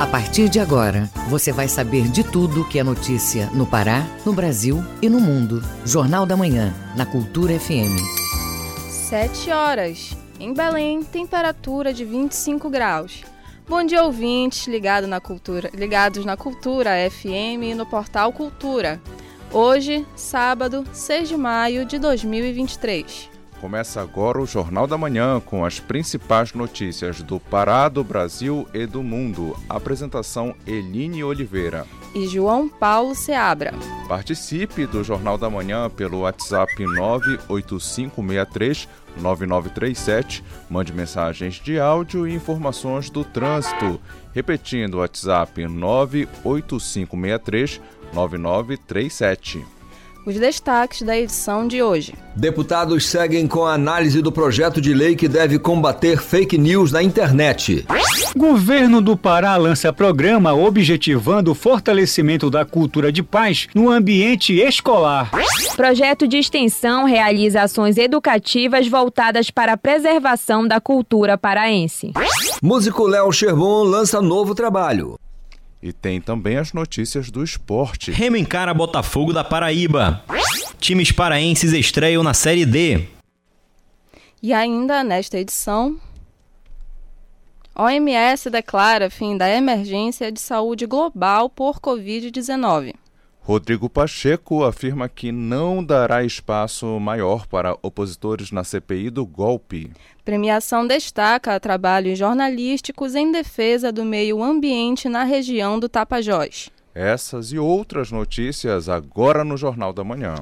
A partir de agora, você vai saber de tudo que é notícia no Pará, no Brasil e no mundo. Jornal da Manhã, na Cultura FM. 7 horas. Em Belém, temperatura de 25 graus. Bom dia, ouvintes ligado na cultura, ligados na Cultura FM e no portal Cultura. Hoje, sábado, 6 de maio de 2023. Começa agora o Jornal da Manhã com as principais notícias do Pará, do Brasil e do mundo. Apresentação Eline Oliveira. E João Paulo Seabra. Participe do Jornal da Manhã pelo WhatsApp 98563 9937. Mande mensagens de áudio e informações do trânsito. Repetindo o WhatsApp 98563 9937 os destaques da edição de hoje. Deputados seguem com a análise do projeto de lei que deve combater fake news na internet. Governo do Pará lança programa objetivando o fortalecimento da cultura de paz no ambiente escolar. Projeto de extensão realiza ações educativas voltadas para a preservação da cultura paraense. Músico Léo Sherbon lança novo trabalho. E tem também as notícias do esporte. Remo encara Botafogo da Paraíba. Times paraenses estreiam na Série D. E ainda nesta edição, OMS declara fim da emergência de saúde global por Covid-19. Rodrigo Pacheco afirma que não dará espaço maior para opositores na CPI do golpe. Premiação destaca trabalhos jornalísticos em defesa do meio ambiente na região do Tapajós. Essas e outras notícias agora no Jornal da Manhã.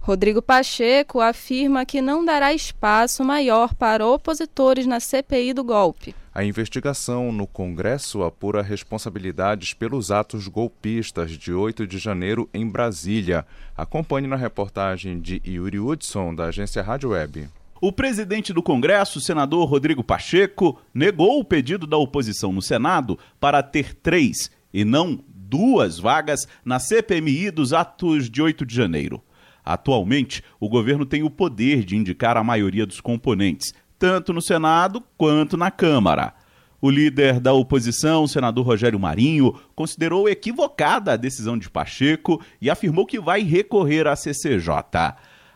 Rodrigo Pacheco afirma que não dará espaço maior para opositores na CPI do golpe. A investigação no Congresso apura responsabilidades pelos atos golpistas de 8 de janeiro em Brasília. Acompanhe na reportagem de Yuri Hudson, da agência Rádio Web. O presidente do Congresso, senador Rodrigo Pacheco, negou o pedido da oposição no Senado para ter três e não duas vagas na CPMI dos atos de 8 de janeiro. Atualmente, o governo tem o poder de indicar a maioria dos componentes, tanto no Senado quanto na Câmara. O líder da oposição, o senador Rogério Marinho, considerou equivocada a decisão de Pacheco e afirmou que vai recorrer à CCJ.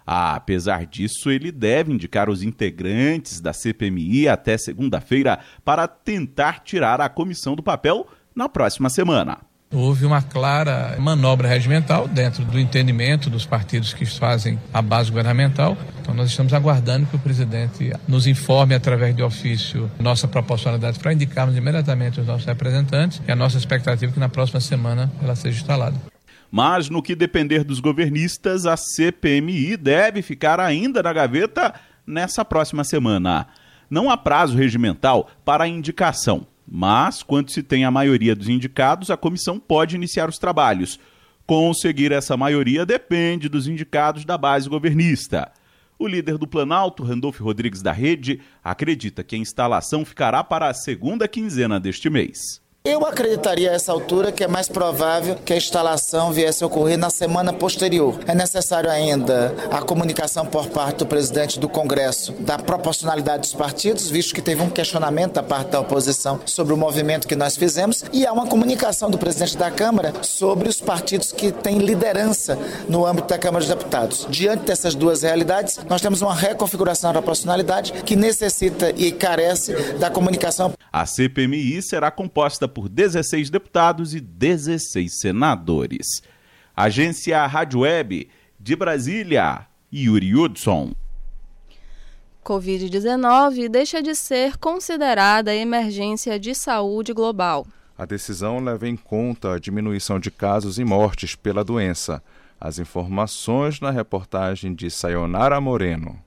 Ah, apesar disso, ele deve indicar os integrantes da CPMI até segunda-feira para tentar tirar a comissão do papel na próxima semana. Houve uma clara manobra regimental dentro do entendimento dos partidos que fazem a base governamental. Então, nós estamos aguardando que o presidente nos informe através de ofício nossa proporcionalidade para indicarmos imediatamente os nossos representantes e a nossa expectativa é que na próxima semana ela seja instalada. Mas, no que depender dos governistas, a CPMI deve ficar ainda na gaveta nessa próxima semana. Não há prazo regimental para indicação. Mas, quando se tem a maioria dos indicados, a comissão pode iniciar os trabalhos. Conseguir essa maioria depende dos indicados da base governista. O líder do Planalto, Randolfo Rodrigues da Rede, acredita que a instalação ficará para a segunda quinzena deste mês. Eu acreditaria a essa altura que é mais provável que a instalação viesse a ocorrer na semana posterior. É necessário ainda a comunicação por parte do presidente do Congresso da proporcionalidade dos partidos, visto que teve um questionamento da parte da oposição sobre o movimento que nós fizemos, e há uma comunicação do presidente da Câmara sobre os partidos que têm liderança no âmbito da Câmara dos Deputados. Diante dessas duas realidades, nós temos uma reconfiguração da proporcionalidade que necessita e carece da comunicação. A CPMI será composta por 16 deputados e 16 senadores. Agência Rádio Web de Brasília, Yuri Hudson. Covid-19 deixa de ser considerada emergência de saúde global. A decisão leva em conta a diminuição de casos e mortes pela doença. As informações na reportagem de Sayonara Moreno.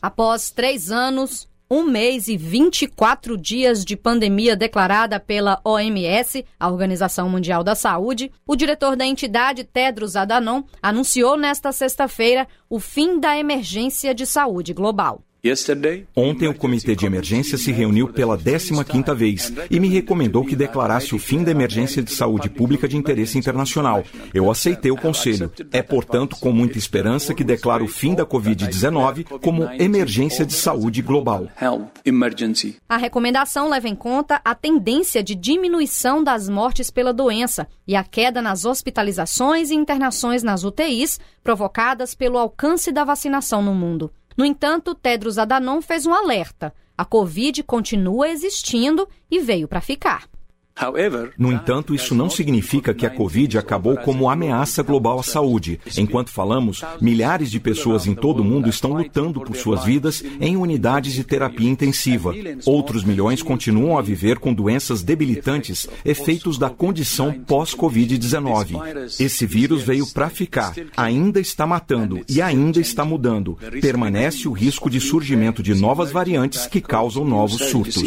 Após três anos, um mês e 24 dias de pandemia declarada pela OMS, a Organização Mundial da Saúde, o diretor da entidade, Tedros Adhanom, anunciou nesta sexta-feira o fim da emergência de saúde global. Ontem, o Comitê de Emergência se reuniu pela 15ª vez e me recomendou que declarasse o fim da emergência de saúde pública de interesse internacional. Eu aceitei o conselho. É, portanto, com muita esperança que declaro o fim da Covid-19 como emergência de saúde global. A recomendação leva em conta a tendência de diminuição das mortes pela doença e a queda nas hospitalizações e internações nas UTIs provocadas pelo alcance da vacinação no mundo. No entanto, Tedros Adhanom fez um alerta. A Covid continua existindo e veio para ficar. No entanto, isso não significa que a Covid acabou como ameaça global à saúde. Enquanto falamos, milhares de pessoas em todo o mundo estão lutando por suas vidas em unidades de terapia intensiva. Outros milhões continuam a viver com doenças debilitantes, efeitos da condição pós-Covid-19. Esse vírus veio para ficar, ainda está matando e ainda está mudando. Permanece o risco de surgimento de novas variantes que causam novos surtos.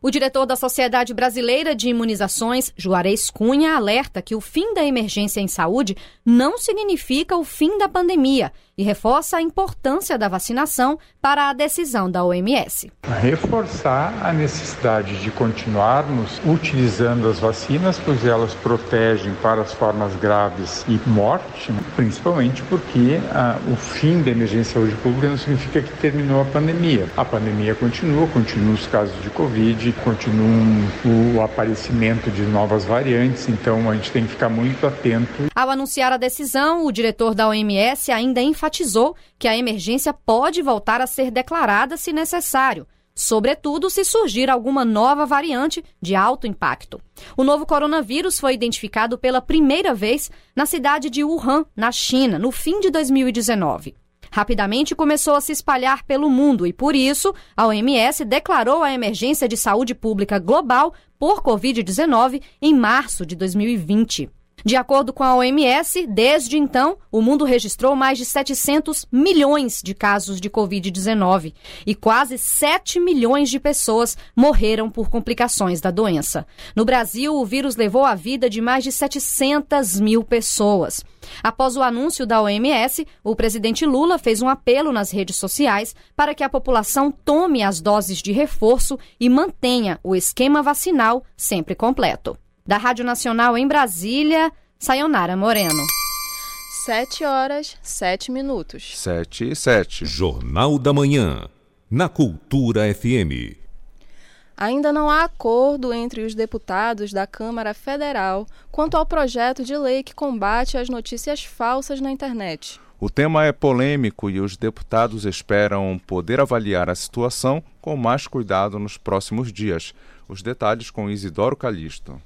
O diretor da Sociedade Brasileira de Imunizações, Juarez Cunha, alerta que o fim da emergência em saúde não significa o fim da pandemia e reforça a importância da vacinação para a decisão da OMS. Reforçar a necessidade de continuarmos utilizando as vacinas, pois elas protegem para as formas graves e morte, principalmente porque ah, o fim da emergência saúde pública não significa que terminou a pandemia. A pandemia continua, continuam os casos de Covid, continua o aparecimento de novas variantes, então a gente tem que ficar muito atento. Ao anunciar a decisão, o diretor da OMS ainda enfatizou que a emergência pode voltar a ser declarada se necessário, sobretudo se surgir alguma nova variante de alto impacto. O novo coronavírus foi identificado pela primeira vez na cidade de Wuhan, na China, no fim de 2019. Rapidamente começou a se espalhar pelo mundo e, por isso, a OMS declarou a emergência de saúde pública global por Covid-19 em março de 2020. De acordo com a OMS, desde então, o mundo registrou mais de 700 milhões de casos de Covid-19 e quase 7 milhões de pessoas morreram por complicações da doença. No Brasil, o vírus levou a vida de mais de 700 mil pessoas. Após o anúncio da OMS, o presidente Lula fez um apelo nas redes sociais para que a população tome as doses de reforço e mantenha o esquema vacinal sempre completo. Da Rádio Nacional em Brasília, Sayonara Moreno. 7 horas, 7 minutos. 7 e 7. Jornal da Manhã, na Cultura FM. Ainda não há acordo entre os deputados da Câmara Federal quanto ao projeto de lei que combate as notícias falsas na internet. O tema é polêmico e os deputados esperam poder avaliar a situação com mais cuidado nos próximos dias. Os detalhes com Isidoro Calixto.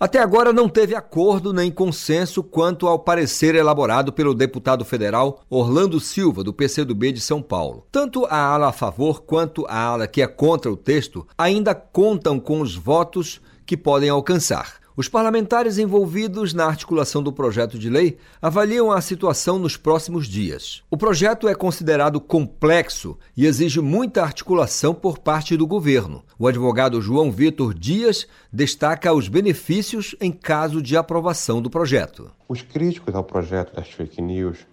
Até agora não teve acordo nem consenso quanto ao parecer elaborado pelo deputado federal Orlando Silva, do PCdoB de São Paulo. Tanto a ala a favor quanto a ala que é contra o texto ainda contam com os votos que podem alcançar. Os parlamentares envolvidos na articulação do projeto de lei avaliam a situação nos próximos dias. O projeto é considerado complexo e exige muita articulação por parte do governo. O advogado João Vitor Dias destaca os benefícios em caso de aprovação do projeto. Os críticos ao projeto das fake news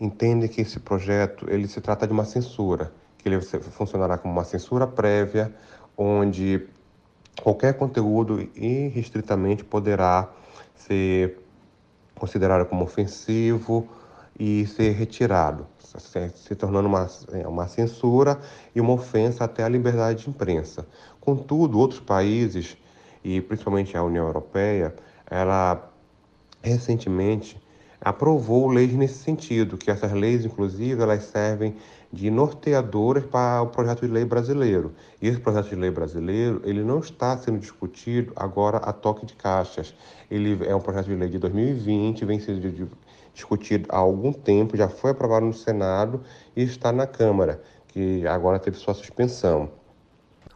entendem que esse projeto ele se trata de uma censura, que ele funcionará como uma censura prévia, onde qualquer conteúdo irrestritamente poderá ser considerado como ofensivo e ser retirado, se tornando uma, uma censura e uma ofensa até à liberdade de imprensa. Contudo, outros países, e principalmente a União Europeia, ela recentemente aprovou leis nesse sentido, que essas leis, inclusive, elas servem de norteadoras para o projeto de lei brasileiro. E esse projeto de lei brasileiro, ele não está sendo discutido agora a toque de caixas. Ele é um projeto de lei de 2020, vem sendo discutido há algum tempo, já foi aprovado no Senado e está na Câmara, que agora teve sua suspensão.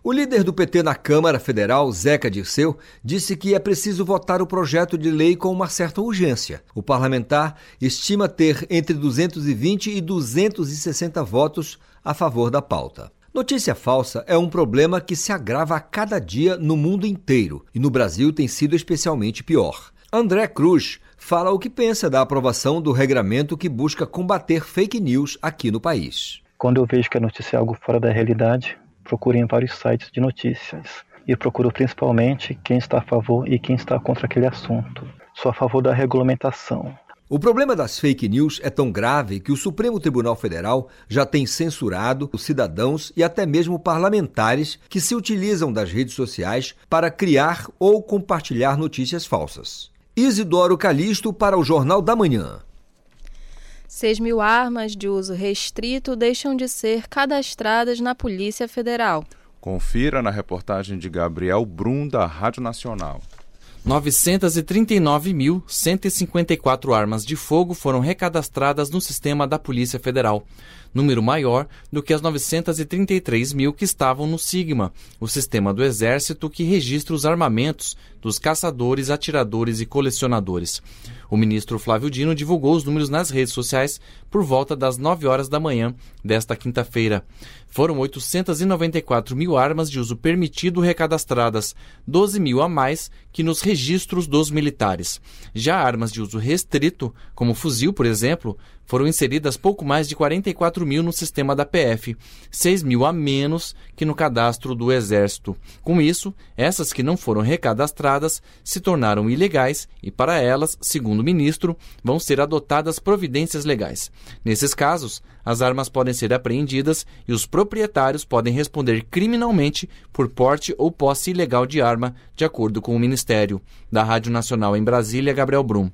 O líder do PT na Câmara Federal, Zeca Dirceu, disse que é preciso votar o projeto de lei com uma certa urgência. O parlamentar estima ter entre 220 e 260 votos a favor da pauta. Notícia falsa é um problema que se agrava a cada dia no mundo inteiro e no Brasil tem sido especialmente pior. André Cruz fala o que pensa da aprovação do regramento que busca combater fake news aqui no país Quando eu vejo que a notícia é algo fora da realidade, procuro em vários sites de notícias e procuro principalmente quem está a favor e quem está contra aquele assunto. Sou a favor da regulamentação. O problema das fake news é tão grave que o Supremo Tribunal Federal já tem censurado os cidadãos e até mesmo parlamentares que se utilizam das redes sociais para criar ou compartilhar notícias falsas. Isidoro Calixto para o Jornal da Manhã. 6 mil armas de uso restrito deixam de ser cadastradas na Polícia Federal. Confira na reportagem de Gabriel Brum, da Rádio Nacional. 939.154 armas de fogo foram recadastradas no sistema da Polícia Federal, número maior do que as 933 mil que estavam no Sigma, o sistema do Exército que registra os armamentos dos caçadores, atiradores e colecionadores. O ministro Flávio Dino divulgou os números nas redes sociais por volta das 9 horas da manhã desta quinta-feira. Foram 894 mil armas de uso permitido recadastradas, 12 mil a mais que nos registros dos militares. Já armas de uso restrito, como fuzil, por exemplo, foram inseridas pouco mais de 44 mil no sistema da PF, 6 mil a menos que no cadastro do Exército. Com isso, essas que não foram recadastradas se tornaram ilegais e, para elas, segundo o ministro, vão ser adotadas providências legais. Nesses casos, as armas podem ser apreendidas e os proprietários podem responder criminalmente por porte ou posse ilegal de arma, de acordo com o Ministério. Da Rádio Nacional em Brasília, Gabriel Brum.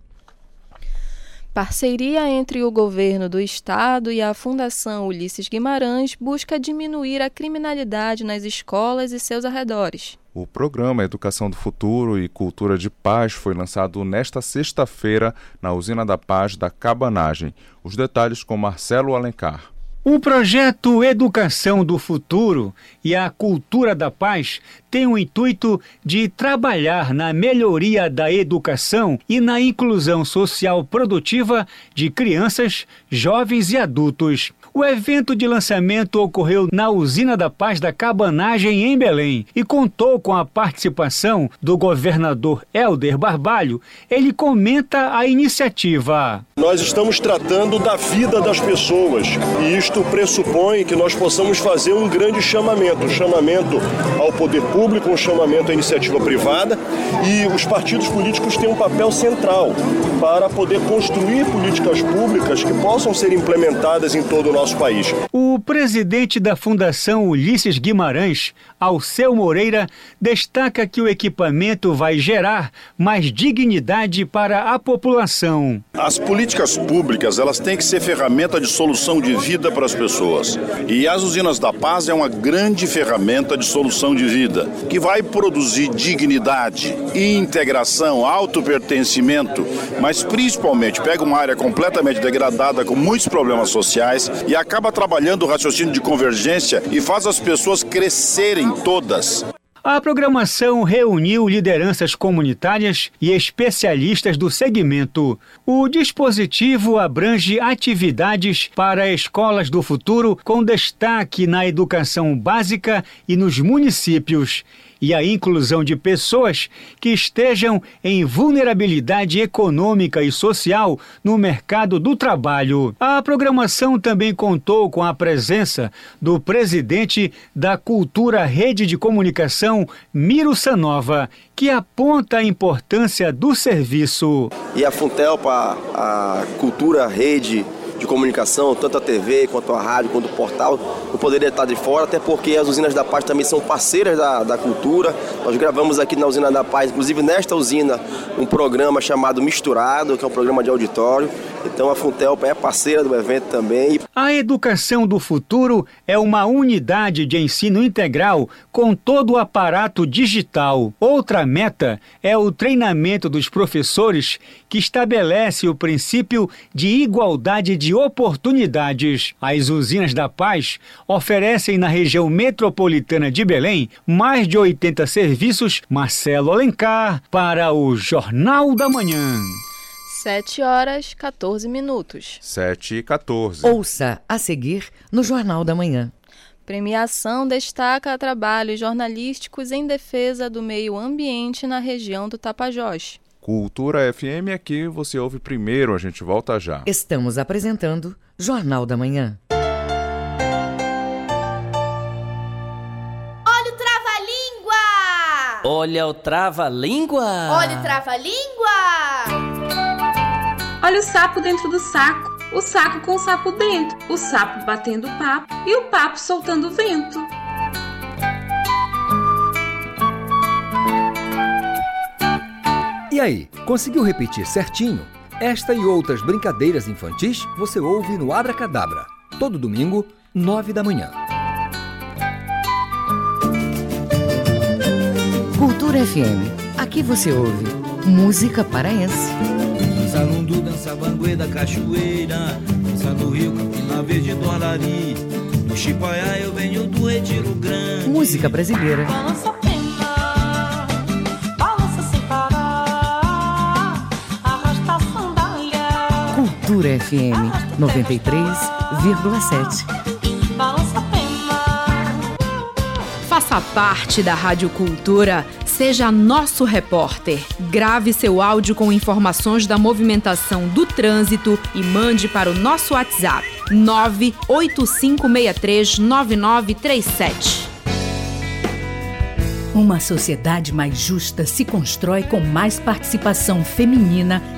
Parceria entre o governo do estado e a Fundação Ulisses Guimarães busca diminuir a criminalidade nas escolas e seus arredores. O programa Educação do Futuro e Cultura de Paz foi lançado nesta sexta-feira na Usina da Paz da Cabanagem. Os detalhes com Marcelo Alencar. O projeto Educação do Futuro e a Cultura da Paz tem o intuito de trabalhar na melhoria da educação e na inclusão social produtiva de crianças, jovens e adultos. O evento de lançamento ocorreu na Usina da Paz da Cabanagem, em Belém, e contou com a participação do governador Helder Barbalho. Ele comenta a iniciativa. Nós estamos tratando da vida das pessoas e isto pressupõe que nós possamos fazer um grande chamamento um chamamento ao poder público, um chamamento à iniciativa privada e os partidos políticos têm um papel central para poder construir políticas públicas que possam ser implementadas em todo o nosso nosso país. O presidente da Fundação Ulisses Guimarães, Alceu Moreira, destaca que o equipamento vai gerar mais dignidade para a população. As políticas públicas, elas têm que ser ferramenta de solução de vida para as pessoas. E as usinas da paz é uma grande ferramenta de solução de vida, que vai produzir dignidade, integração, autopertencimento, mas principalmente pega uma área completamente degradada com muitos problemas sociais e acaba trabalhando o raciocínio de convergência e faz as pessoas crescerem todas. A programação reuniu lideranças comunitárias e especialistas do segmento. O dispositivo abrange atividades para escolas do futuro, com destaque na educação básica e nos municípios e a inclusão de pessoas que estejam em vulnerabilidade econômica e social no mercado do trabalho. A programação também contou com a presença do presidente da Cultura Rede de Comunicação, Miro Sanova, que aponta a importância do serviço. E a Funtelpa, a Cultura Rede de comunicação, tanto a TV quanto a rádio, quanto o portal, não poderia estar de fora, até porque as usinas da paz também são parceiras da, da cultura. Nós gravamos aqui na usina da paz, inclusive nesta usina, um programa chamado Misturado, que é um programa de auditório. Então a Funtelpa é parceira do evento também. A educação do futuro é uma unidade de ensino integral com todo o aparato digital. Outra meta é o treinamento dos professores que estabelece o princípio de igualdade de oportunidades. As usinas da paz oferecem na região metropolitana de Belém mais de 80 serviços. Marcelo Alencar para o Jornal da Manhã. 7 horas 14 minutos. 7 e 14. Ouça a seguir no Jornal da Manhã. Premiação destaca trabalhos jornalísticos em defesa do meio ambiente na região do Tapajós. Cultura FM aqui. É você ouve primeiro, a gente volta já. Estamos apresentando Jornal da Manhã. Olha o trava-língua! Olha o trava-língua! Olha o trava-língua! Olha o sapo dentro do saco, o saco com o sapo dentro, o sapo batendo papo e o papo soltando vento. E aí, conseguiu repetir certinho? Esta e outras brincadeiras infantis você ouve no Abra Cadabra, todo domingo, nove da manhã. Cultura FM. Aqui você ouve música paraense. Dança lundu, dança banguê da cachoeira Dança no rio, Campina Verde do Arari Do Chipaiá eu venho do Retiro Grande Música brasileira. Balança Cultura FM 93,7. Balança pena Faça parte da Rádio Cultura. Seja nosso repórter. Grave seu áudio com informações da movimentação do trânsito e mande para o nosso WhatsApp 985639937. Uma sociedade mais justa se constrói com mais participação feminina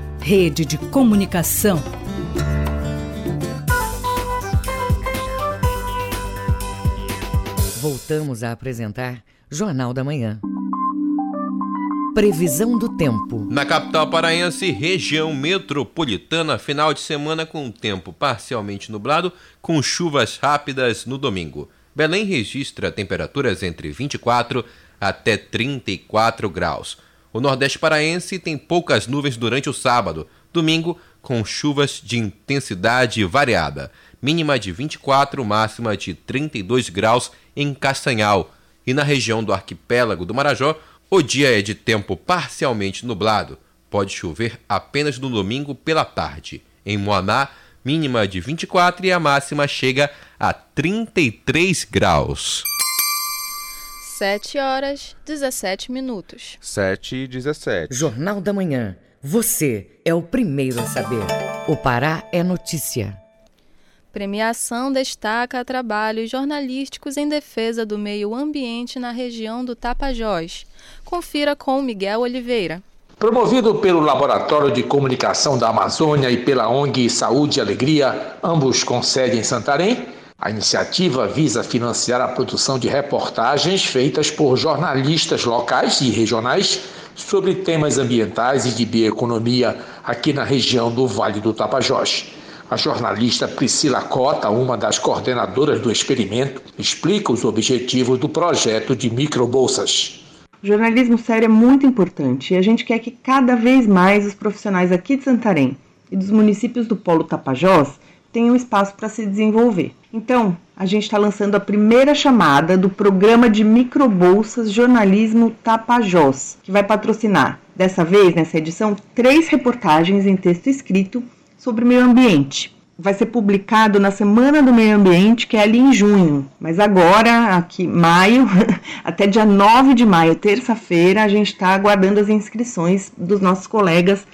rede de comunicação. Voltamos a apresentar Jornal da Manhã. Previsão do tempo. Na capital paraense, região metropolitana, final de semana com tempo parcialmente nublado, com chuvas rápidas no domingo. Belém registra temperaturas entre 24 até 34 graus. O Nordeste paraense tem poucas nuvens durante o sábado. Domingo, com chuvas de intensidade variada. Mínima de 24, máxima de 32 graus em Castanhal. E na região do arquipélago do Marajó, o dia é de tempo parcialmente nublado. Pode chover apenas no domingo pela tarde. Em Moaná, mínima de 24 e a máxima chega a 33 graus. 7 horas 17 minutos. 7 e 17. Jornal da Manhã. Você é o primeiro a saber. O Pará é notícia. Premiação destaca trabalhos jornalísticos em defesa do meio ambiente na região do Tapajós. Confira com Miguel Oliveira. Promovido pelo Laboratório de Comunicação da Amazônia e pela ONG Saúde e Alegria, ambos com sede em Santarém, a iniciativa visa financiar a produção de reportagens feitas por jornalistas locais e regionais sobre temas ambientais e de bioeconomia aqui na região do Vale do Tapajós. A jornalista Priscila Cota, uma das coordenadoras do experimento, explica os objetivos do projeto de microbolsas. O jornalismo sério é muito importante e a gente quer que cada vez mais os profissionais aqui de Santarém e dos municípios do Polo Tapajós tenham espaço para se desenvolver. Então, a gente está lançando a primeira chamada do programa de microbolsas Jornalismo Tapajós, que vai patrocinar, dessa vez, nessa edição, três reportagens em texto escrito sobre meio ambiente. Vai ser publicado na Semana do Meio Ambiente, que é ali em junho. Mas agora, aqui, maio, até dia 9 de maio, terça-feira, a gente está aguardando as inscrições dos nossos colegas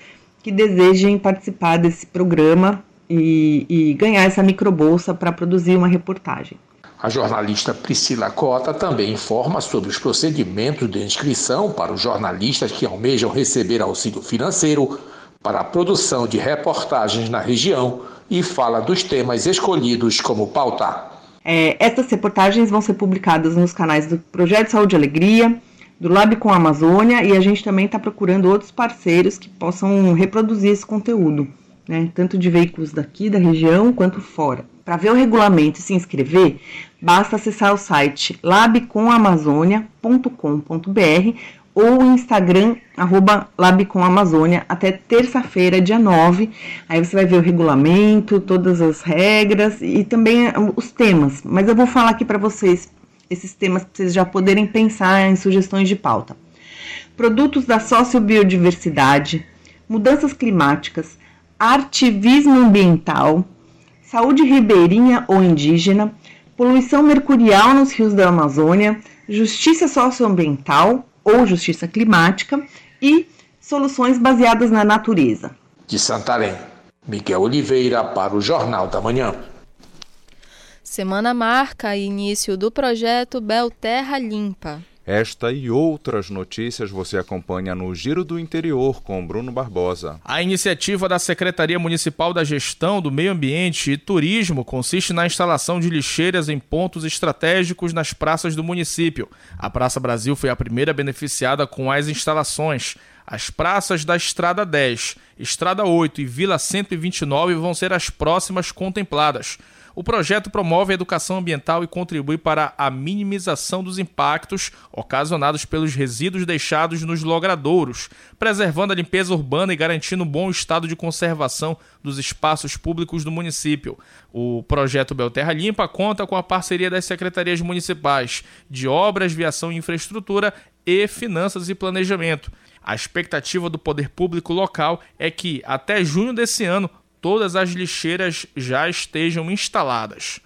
que desejem participar desse programa e, e ganhar essa microbolsa para produzir uma reportagem. A jornalista Priscila Cota também informa sobre os procedimentos de inscrição para os jornalistas que almejam receber auxílio financeiro para a produção de reportagens na região e fala dos temas escolhidos como pauta. É, essas reportagens vão ser publicadas nos canais do Projeto Saúde e Alegria, do Lab com a Amazônia e a gente também está procurando outros parceiros que possam reproduzir esse conteúdo, né, tanto de veículos daqui da região quanto fora. Para ver o regulamento e se inscrever, basta acessar o site labcomamazônia.com.br ou o Instagram, arroba Labcomamazônia, até terça-feira, dia 9. Aí você vai ver o regulamento, todas as regras e também os temas. Mas eu vou falar aqui para vocês esses temas para vocês já poderem pensar em sugestões de pauta. produtos da sociobiodiversidade, mudanças climáticas, artivismo ambiental, saúde ribeirinha ou indígena, poluição mercurial nos rios da Amazônia, justiça socioambiental ou justiça climática e soluções baseadas na natureza. De Santarém, Miguel Oliveira para o Jornal da Manhã. Semana marca início do projeto Belterra Limpa. Esta e outras notícias você acompanha no Giro do Interior com Bruno Barbosa. A iniciativa da Secretaria Municipal da Gestão do Meio Ambiente e Turismo consiste na instalação de lixeiras em pontos estratégicos nas praças do município. A Praça Brasil foi a primeira beneficiada com as instalações. As praças da Estrada 10, Estrada 8 e Vila 129 vão ser as próximas contempladas. O projeto promove a educação ambiental e contribui para a minimização dos impactos ocasionados pelos resíduos deixados nos logradouros, preservando a limpeza urbana e garantindo um bom estado de conservação dos espaços públicos do município. O projeto Belterra Limpa conta com a parceria das secretarias municipais de Obras, Viação e Infraestrutura e Finanças e Planejamento. A expectativa do poder público local é que, até junho desse ano, todas as lixeiras já estejam instaladas.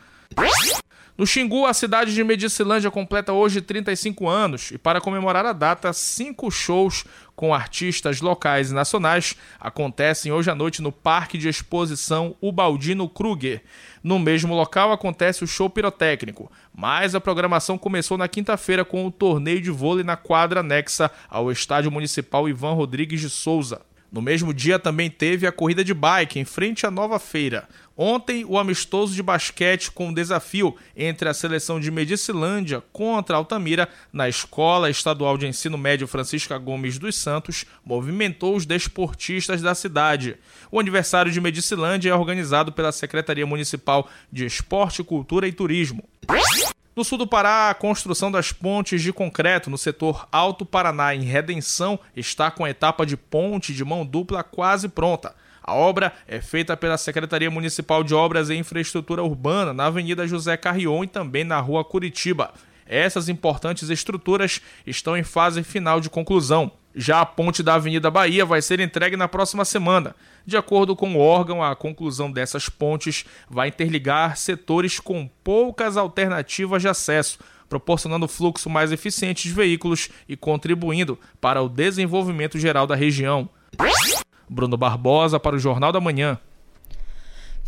No Xingu, a cidade de Medicilândia completa hoje 35 anos e, para comemorar a data, cinco shows com artistas locais e nacionais acontecem hoje à noite no Parque de Exposição Ubaldino Kruger. No mesmo local acontece o show pirotécnico, mas a programação começou na quinta-feira com o torneio de vôlei na quadra anexa ao Estádio Municipal Ivan Rodrigues de Souza. No mesmo dia também teve a corrida de bike em frente à nova feira. Ontem, o amistoso de basquete com o desafio entre a seleção de Medicilândia contra Altamira na Escola Estadual de Ensino Médio Francisca Gomes dos Santos movimentou os desportistas da cidade. O aniversário de Medicilândia é organizado pela Secretaria Municipal de Esporte, Cultura e Turismo. No sul do Pará, a construção das pontes de concreto no setor Alto Paraná em Redenção está com a etapa de ponte de mão dupla quase pronta. A obra é feita pela Secretaria Municipal de Obras e Infraestrutura Urbana na Avenida José Carrion e também na Rua Curitiba. Essas importantes estruturas estão em fase final de conclusão. Já a ponte da Avenida Bahia vai ser entregue na próxima semana. De acordo com o órgão, a conclusão dessas pontes vai interligar setores com poucas alternativas de acesso, proporcionando fluxo mais eficiente de veículos e contribuindo para o desenvolvimento geral da região. Bruno Barbosa para o Jornal da Manhã.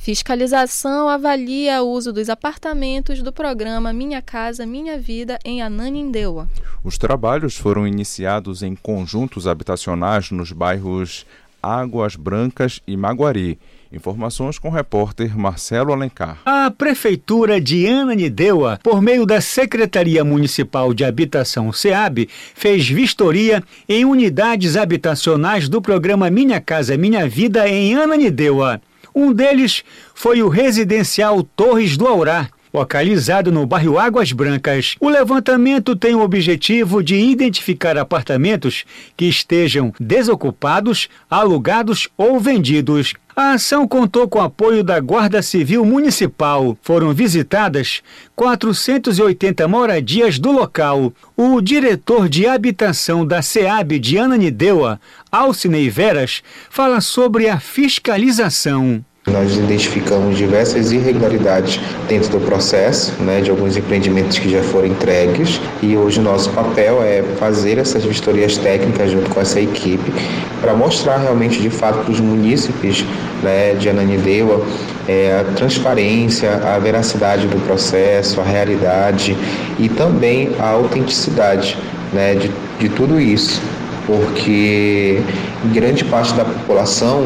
Fiscalização avalia o uso dos apartamentos do programa Minha Casa Minha Vida em Ananindeua. Os trabalhos foram iniciados em conjuntos habitacionais nos bairros Águas Brancas e Maguari. Informações com o repórter Marcelo Alencar. A Prefeitura de Ananindeua, por meio da Secretaria Municipal de Habitação SEAB, fez vistoria em unidades habitacionais do programa Minha Casa Minha Vida em Ananindeua. Um deles foi o residencial Torres do Aurá, localizado no bairro Águas Brancas. O levantamento tem o objetivo de identificar apartamentos que estejam desocupados, alugados ou vendidos. A ação contou com apoio da Guarda Civil Municipal. Foram visitadas 480 moradias do local. O diretor de habitação da SEAB de Ananindeua, Alcinei Veras, fala sobre a fiscalização. Nós identificamos diversas irregularidades dentro do processo, né, de alguns empreendimentos que já foram entregues, e hoje o nosso papel é fazer essas vistorias técnicas junto com essa equipe para mostrar realmente de fato para os munícipes né, de Ananindeua é, a transparência, a veracidade do processo, a realidade e também a autenticidade né, de, de tudo isso, porque grande parte da população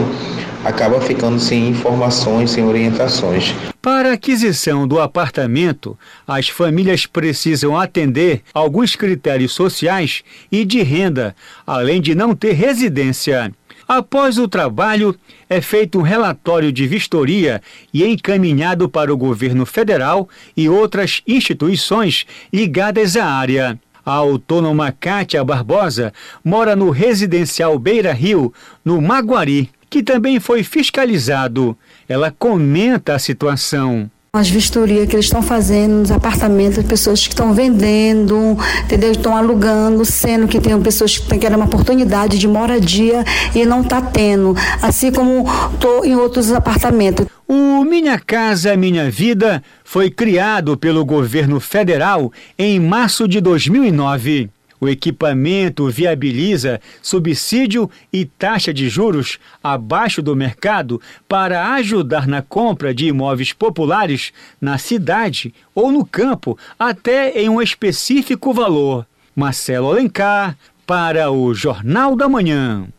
acaba ficando sem informações, sem orientações. Para a aquisição do apartamento, as famílias precisam atender alguns critérios sociais e de renda, além de não ter residência. Após o trabalho, é feito um relatório de vistoria e encaminhado para o governo federal e outras instituições ligadas à área. A autônoma Cátia Barbosa mora no residencial Beira Rio, no Maguari que também foi fiscalizado. Ela comenta a situação. As vistorias que eles estão fazendo nos apartamentos, pessoas que estão vendendo, entendeu? Estão alugando, sendo que tem pessoas que querendo uma oportunidade de moradia e não está tendo. Assim como estou em outros apartamentos. O Minha Casa Minha Vida foi criado pelo governo federal em março de 2009. O equipamento viabiliza subsídio e taxa de juros abaixo do mercado para ajudar na compra de imóveis populares na cidade ou no campo, até em um específico valor. Marcelo Alencar, para o Jornal da Manhã.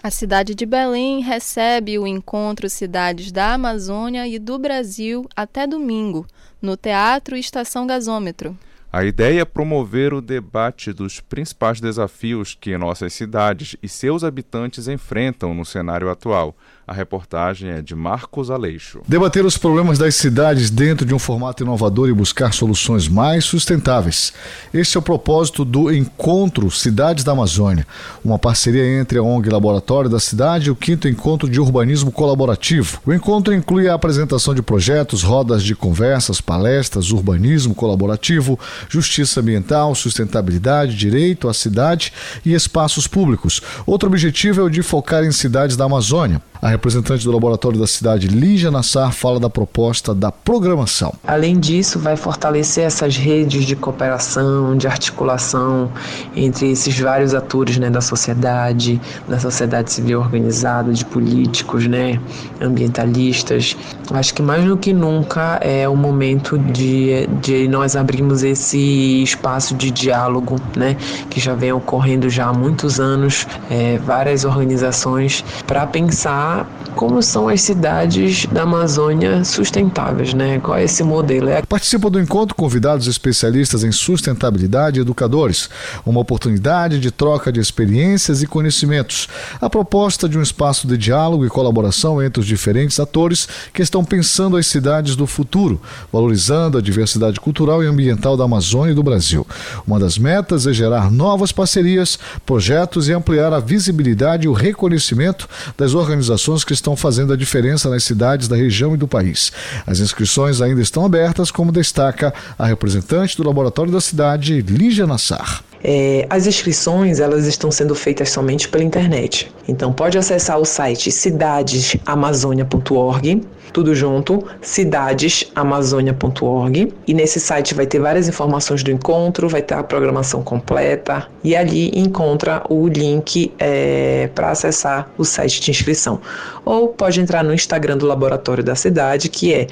A cidade de Belém recebe o encontro Cidades da Amazônia e do Brasil até domingo, no Teatro Estação Gasômetro. A ideia é promover o debate dos principais desafios que nossas cidades e seus habitantes enfrentam no cenário atual. A reportagem é de Marcos Aleixo. Debater os problemas das cidades dentro de um formato inovador e buscar soluções mais sustentáveis. Este é o propósito do Encontro Cidades da Amazônia, uma parceria entre a ONG Laboratório da Cidade e o quinto encontro de urbanismo colaborativo. O encontro inclui a apresentação de projetos, rodas de conversas, palestras, urbanismo colaborativo, justiça ambiental, sustentabilidade, direito à cidade e espaços públicos. Outro objetivo é o de focar em cidades da Amazônia. A representante do laboratório da cidade, Lígia Nassar, fala da proposta da programação. Além disso, vai fortalecer essas redes de cooperação, de articulação entre esses vários atores né, da sociedade, da sociedade civil organizada, de políticos, né, ambientalistas. Acho que mais do que nunca é o momento de, de nós abrirmos esse espaço de diálogo, né, que já vem ocorrendo já há muitos anos, é, várias organizações, para pensar como são as cidades da Amazônia sustentáveis, né? Qual é esse modelo? É... Participa do encontro convidados especialistas em sustentabilidade e educadores, uma oportunidade de troca de experiências e conhecimentos. A proposta de um espaço de diálogo e colaboração entre os diferentes atores que estão pensando as cidades do futuro, valorizando a diversidade cultural e ambiental da Amazônia e do Brasil. Uma das metas é gerar novas parcerias, projetos e ampliar a visibilidade e o reconhecimento das organizações que estão fazendo a diferença nas cidades da região e do país. As inscrições ainda estão abertas, como destaca a representante do Laboratório da Cidade, Lígia Nassar. É, as inscrições elas estão sendo feitas somente pela internet. Então pode acessar o site cidadesamazônia.org, tudo junto, cidadesamazônia.org. E nesse site vai ter várias informações do encontro, vai ter a programação completa e ali encontra o link é, para acessar o site de inscrição. Ou pode entrar no Instagram do Laboratório da Cidade, que é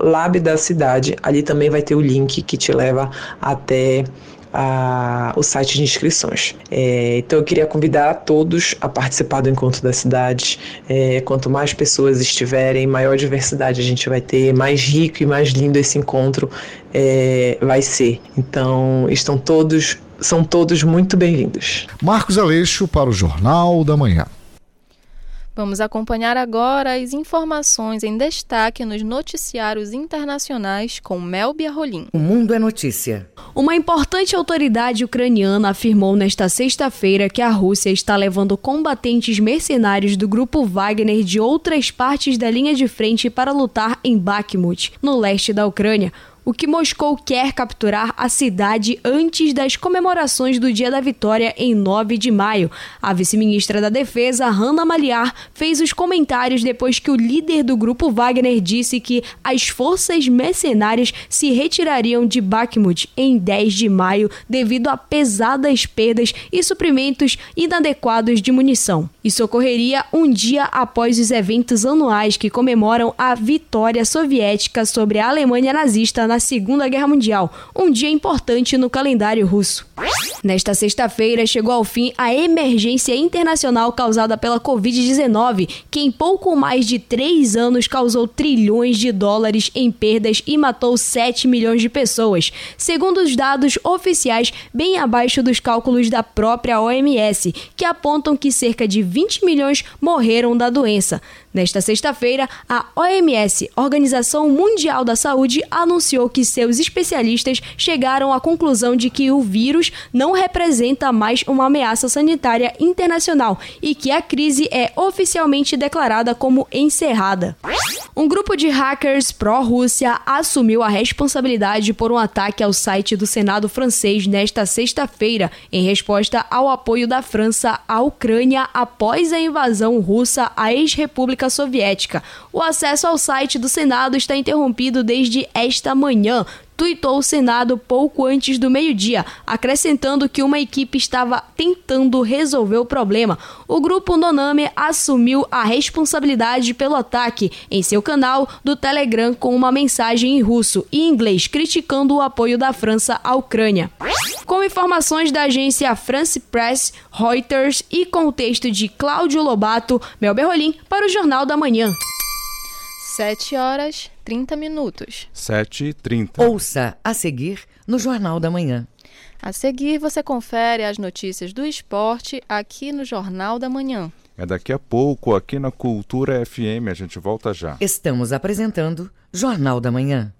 @labdacidade. Ali também vai ter o link que te leva até a, o site de inscrições. É, então eu queria convidar todos a participar do Encontro da Cidade. É, quanto mais pessoas estiverem, maior diversidade a gente vai ter, mais rico e mais lindo esse encontro é, vai ser. Então estão todos, são todos muito bem-vindos. Marcos Aleixo para o Jornal da Manhã. Vamos acompanhar agora as informações em destaque nos noticiários internacionais com Melbia Rolim. O Mundo é Notícia. Uma importante autoridade ucraniana afirmou nesta sexta-feira que a Rússia está levando combatentes mercenários do grupo Wagner de outras partes da linha de frente para lutar em Bakhmut, no leste da Ucrânia o que Moscou quer capturar a cidade antes das comemorações do Dia da Vitória em 9 de maio. A vice-ministra da Defesa, Hanna Maliar, fez os comentários depois que o líder do grupo Wagner disse que as forças mercenárias se retirariam de Bakhmut em 10 de maio devido a pesadas perdas e suprimentos inadequados de munição. Isso ocorreria um dia após os eventos anuais que comemoram a vitória soviética sobre a Alemanha nazista na Segunda Guerra Mundial, um dia importante no calendário russo. Nesta sexta-feira chegou ao fim a emergência internacional causada pela Covid-19, que em pouco mais de três anos causou trilhões de dólares em perdas e matou 7 milhões de pessoas, segundo os dados oficiais, bem abaixo dos cálculos da própria OMS, que apontam que cerca de 20 milhões morreram da doença. Nesta sexta-feira, a OMS, Organização Mundial da Saúde, anunciou que seus especialistas chegaram à conclusão de que o vírus não representa mais uma ameaça sanitária internacional e que a crise é oficialmente declarada como encerrada. Um grupo de hackers pró-Rússia assumiu a responsabilidade por um ataque ao site do Senado francês nesta sexta-feira, em resposta ao apoio da França à Ucrânia após a invasão russa à ex-república soviética. O acesso ao site do Senado está interrompido desde esta manhã, tuitou o Senado pouco antes do meio-dia, acrescentando que uma equipe estava tentando resolver o problema. O grupo Noname assumiu a responsabilidade pelo ataque em seu canal do Telegram com uma mensagem em russo e inglês criticando o apoio da França à Ucrânia. Com informações da agência France Press, Reuters e com o texto de Cláudio Lobato, Mel Berrolim para o Jornal da Manhã. 7 horas 30 minutos. 7 e 30. Ouça a seguir no Jornal da Manhã. A seguir, você confere as notícias do esporte aqui no Jornal da Manhã. É daqui a pouco, aqui na Cultura FM, a gente volta já. Estamos apresentando Jornal da Manhã.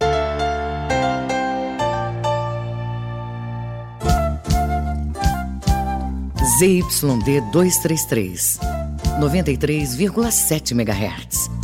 ZYD 233, 93,7 MHz.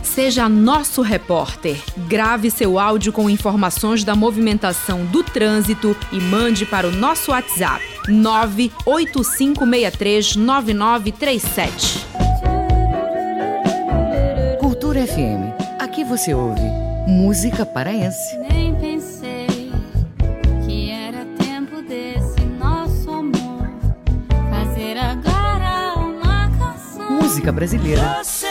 Seja nosso repórter. Grave seu áudio com informações da movimentação do trânsito e mande para o nosso WhatsApp 985639937. Cultura FM. Aqui você ouve música paraense. Nem pensei que era tempo desse nosso amor fazer agora uma canção. Música brasileira. Você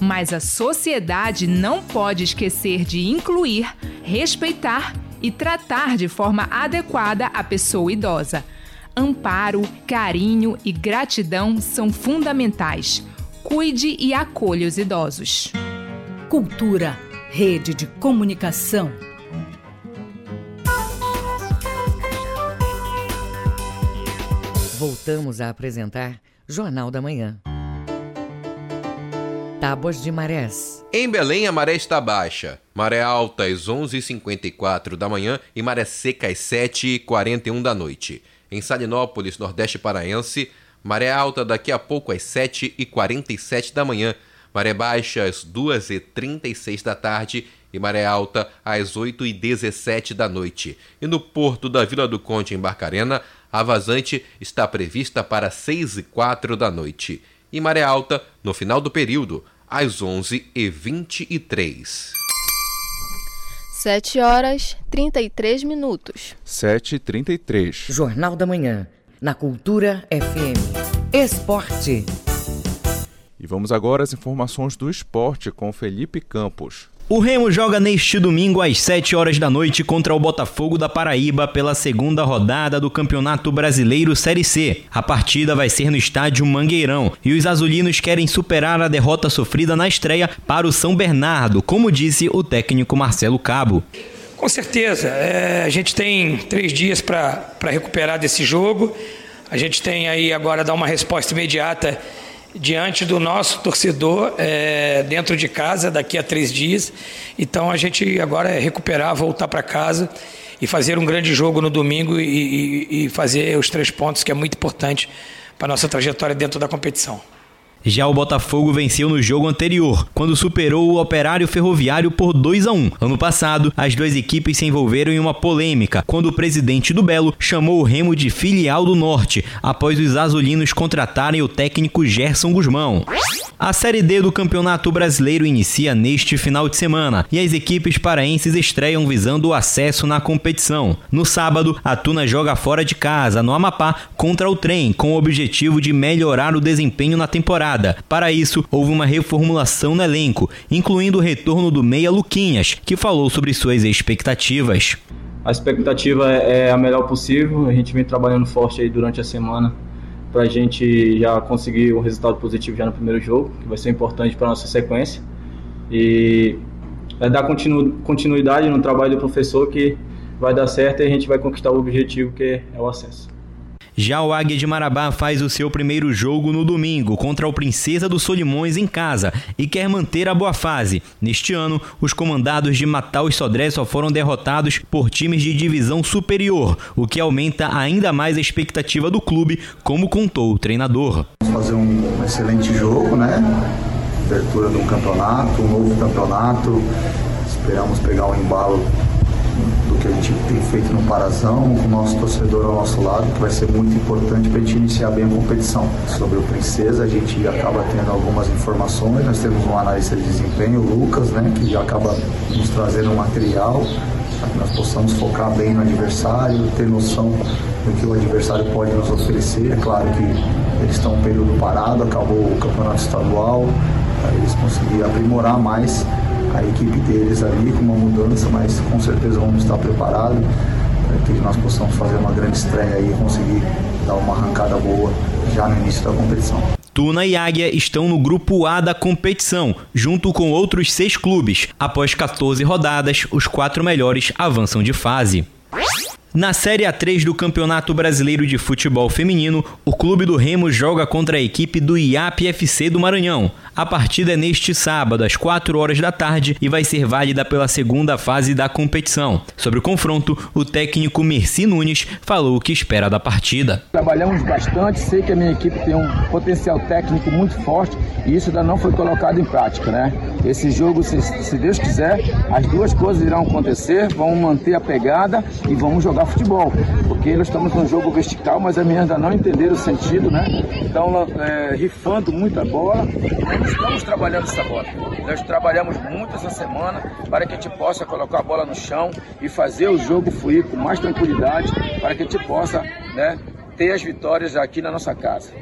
Mas a sociedade não pode esquecer de incluir, respeitar e tratar de forma adequada a pessoa idosa. Amparo, carinho e gratidão são fundamentais. Cuide e acolha os idosos. Cultura, rede de comunicação. Voltamos a apresentar Jornal da Manhã. Tábuas de marés. Em Belém, a maré está baixa. Maré alta às 11h54 da manhã e maré seca às 7h41 da noite. Em Salinópolis, Nordeste Paraense, maré alta daqui a pouco às 7h47 da manhã. Maré baixa às 2h36 da tarde e maré alta às 8h17 da noite. E no porto da Vila do Conde, em Barcarena, a vazante está prevista para 6h04 da noite. E maré alta no final do período, às 11h23. 7 horas 33 minutos. 7 e 33. Jornal da Manhã, na Cultura FM. Esporte. E vamos agora às informações do esporte com Felipe Campos. O Remo joga neste domingo às 7 horas da noite contra o Botafogo da Paraíba pela segunda rodada do Campeonato Brasileiro Série C. A partida vai ser no estádio Mangueirão e os azulinos querem superar a derrota sofrida na estreia para o São Bernardo, como disse o técnico Marcelo Cabo. Com certeza. É, a gente tem três dias para recuperar desse jogo. A gente tem aí agora dar uma resposta imediata diante do nosso torcedor é, dentro de casa daqui a três dias. Então a gente agora é recuperar, voltar para casa e fazer um grande jogo no domingo e, e, e fazer os três pontos, que é muito importante para a nossa trajetória dentro da competição. Já o Botafogo venceu no jogo anterior, quando superou o Operário Ferroviário por 2 a 1. Ano passado, as duas equipes se envolveram em uma polêmica, quando o presidente do Belo chamou o Remo de filial do Norte, após os azulinos contratarem o técnico Gerson Guzmão. A Série D do Campeonato Brasileiro inicia neste final de semana e as equipes paraenses estreiam visando o acesso na competição. No sábado, a Tuna joga fora de casa, no Amapá, contra o Trem, com o objetivo de melhorar o desempenho na temporada. Para isso, houve uma reformulação no elenco, incluindo o retorno do Meia Luquinhas, que falou sobre suas expectativas. A expectativa é a melhor possível, a gente vem trabalhando forte aí durante a semana para a gente já conseguir um resultado positivo já no primeiro jogo, que vai ser importante para nossa sequência. E é dar continu, continuidade no trabalho do professor que vai dar certo e a gente vai conquistar o objetivo que é o acesso. Já o Águia de Marabá faz o seu primeiro jogo no domingo contra o Princesa dos Solimões em casa e quer manter a boa fase. Neste ano, os comandados de Matal e Sodré só foram derrotados por times de divisão superior, o que aumenta ainda mais a expectativa do clube, como contou o treinador. Fazer um excelente jogo, né? Abertura de um campeonato, um novo campeonato. Esperamos pegar um embalo que a gente tem feito no Parazão, com o nosso torcedor ao nosso lado, que vai ser muito importante para a gente iniciar bem a competição. Sobre o Princesa, a gente acaba tendo algumas informações, nós temos um analista de desempenho, o Lucas, né, que acaba nos trazendo material para que nós possamos focar bem no adversário, ter noção do que o adversário pode nos oferecer. É claro que eles estão um período parado, acabou o campeonato estadual, eles conseguiram aprimorar mais a equipe deles ali com uma mudança, mas com certeza vamos estar preparados para que nós possamos fazer uma grande estreia e conseguir dar uma arrancada boa já no início da competição. Tuna e Águia estão no grupo A da competição, junto com outros seis clubes. Após 14 rodadas, os quatro melhores avançam de fase. Na Série A3 do Campeonato Brasileiro de Futebol Feminino, o Clube do Remo joga contra a equipe do IAP FC do Maranhão. A partida é neste sábado, às 4 horas da tarde, e vai ser válida pela segunda fase da competição. Sobre o confronto, o técnico Merci Nunes falou o que espera da partida. Trabalhamos bastante, sei que a minha equipe tem um potencial técnico muito forte e isso ainda não foi colocado em prática, né? Esse jogo, se, se Deus quiser, as duas coisas irão acontecer, vamos manter a pegada e vamos jogar futebol, porque nós estamos num jogo vertical, mas as meninas ainda não entenderam o sentido, né? Então, é, rifando muita bola, estamos trabalhando essa bola. Nós trabalhamos muito essa semana para que a gente possa colocar a bola no chão e fazer o jogo fluir com mais tranquilidade, para que a gente possa né, ter as vitórias aqui na nossa casa.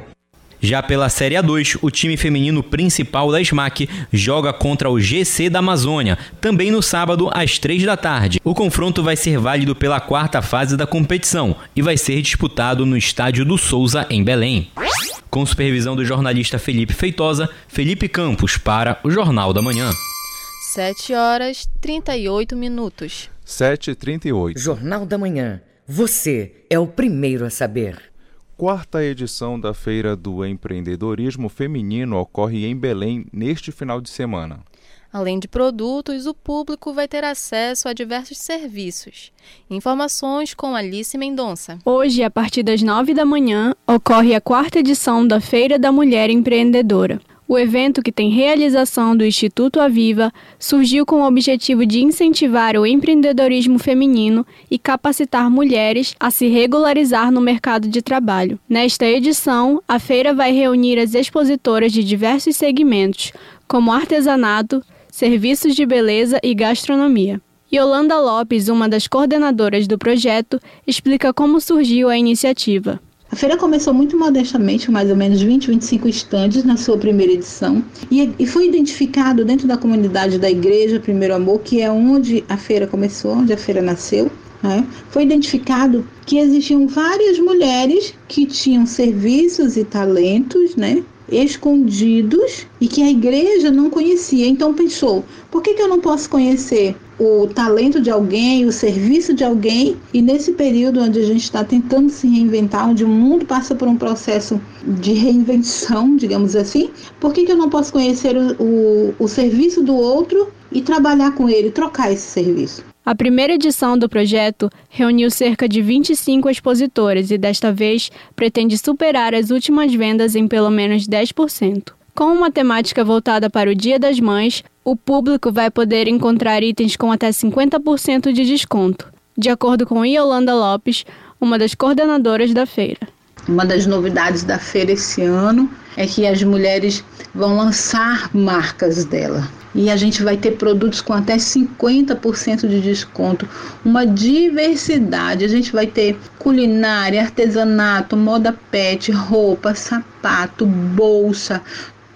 Já pela Série A2, o time feminino principal da SMAC joga contra o GC da Amazônia, também no sábado às 3 da tarde. O confronto vai ser válido pela quarta fase da competição e vai ser disputado no Estádio do Souza, em Belém. Com supervisão do jornalista Felipe Feitosa, Felipe Campos para o Jornal da Manhã. 7 horas 38 minutos. 7h38. Jornal da Manhã. Você é o primeiro a saber quarta edição da Feira do Empreendedorismo Feminino ocorre em Belém neste final de semana. Além de produtos, o público vai ter acesso a diversos serviços. Informações com Alice Mendonça. Hoje, a partir das nove da manhã, ocorre a quarta edição da Feira da Mulher Empreendedora. O evento, que tem realização do Instituto Aviva, surgiu com o objetivo de incentivar o empreendedorismo feminino e capacitar mulheres a se regularizar no mercado de trabalho. Nesta edição, a feira vai reunir as expositoras de diversos segmentos, como artesanato, serviços de beleza e gastronomia. Yolanda Lopes, uma das coordenadoras do projeto, explica como surgiu a iniciativa. A feira começou muito modestamente, com mais ou menos 20, 25 estandes na sua primeira edição, e, foi identificado dentro da comunidade da Igreja Primeiro Amor, que é onde a feira começou, onde a feira nasceu. Né? Foi identificado que existiam várias mulheres que tinham serviços e talentos, né? Escondidos e que a igreja não conhecia. Então pensou: por que, que eu não posso conhecer o talento de alguém, o serviço de alguém, e nesse período onde a gente está tentando se reinventar, onde o mundo passa por um processo de reinvenção, digamos assim, por que, que eu não posso conhecer o, o, o serviço do outro e trabalhar com ele, trocar esse serviço? A primeira edição do projeto reuniu cerca de 25 expositores e desta vez pretende superar as últimas vendas em pelo menos 10%. Com uma temática voltada para o Dia das Mães, o público vai poder encontrar itens com até 50% de desconto, de acordo com Yolanda Lopes, uma das coordenadoras da feira. Uma das novidades da feira esse ano é que as mulheres vão lançar marcas dela. E a gente vai ter produtos com até 50% de desconto, uma diversidade. A gente vai ter culinária, artesanato, moda pet, roupa, sapato, bolsa,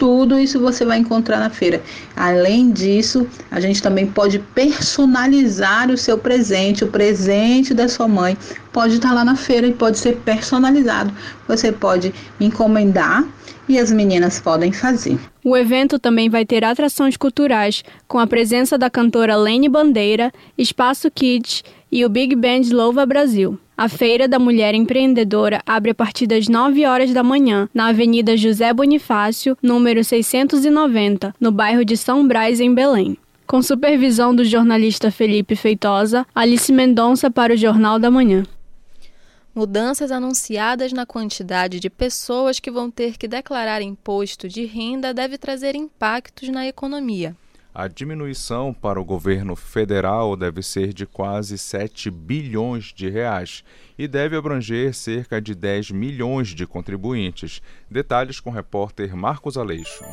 tudo isso você vai encontrar na feira. Além disso, a gente também pode personalizar o seu presente, o presente da sua mãe pode estar lá na feira e pode ser personalizado. Você pode encomendar e as meninas podem fazer. O evento também vai ter atrações culturais, com a presença da cantora Lene Bandeira, Espaço Kids e o Big Band Louva Brasil. A Feira da Mulher Empreendedora abre a partir das 9 horas da manhã, na Avenida José Bonifácio, número 690, no bairro de São Brás, em Belém. Com supervisão do jornalista Felipe Feitosa, Alice Mendonça para o Jornal da Manhã. Mudanças anunciadas na quantidade de pessoas que vão ter que declarar imposto de renda deve trazer impactos na economia. A diminuição para o governo federal deve ser de quase 7 bilhões de reais e deve abranger cerca de 10 milhões de contribuintes. Detalhes com o repórter Marcos Aleixo.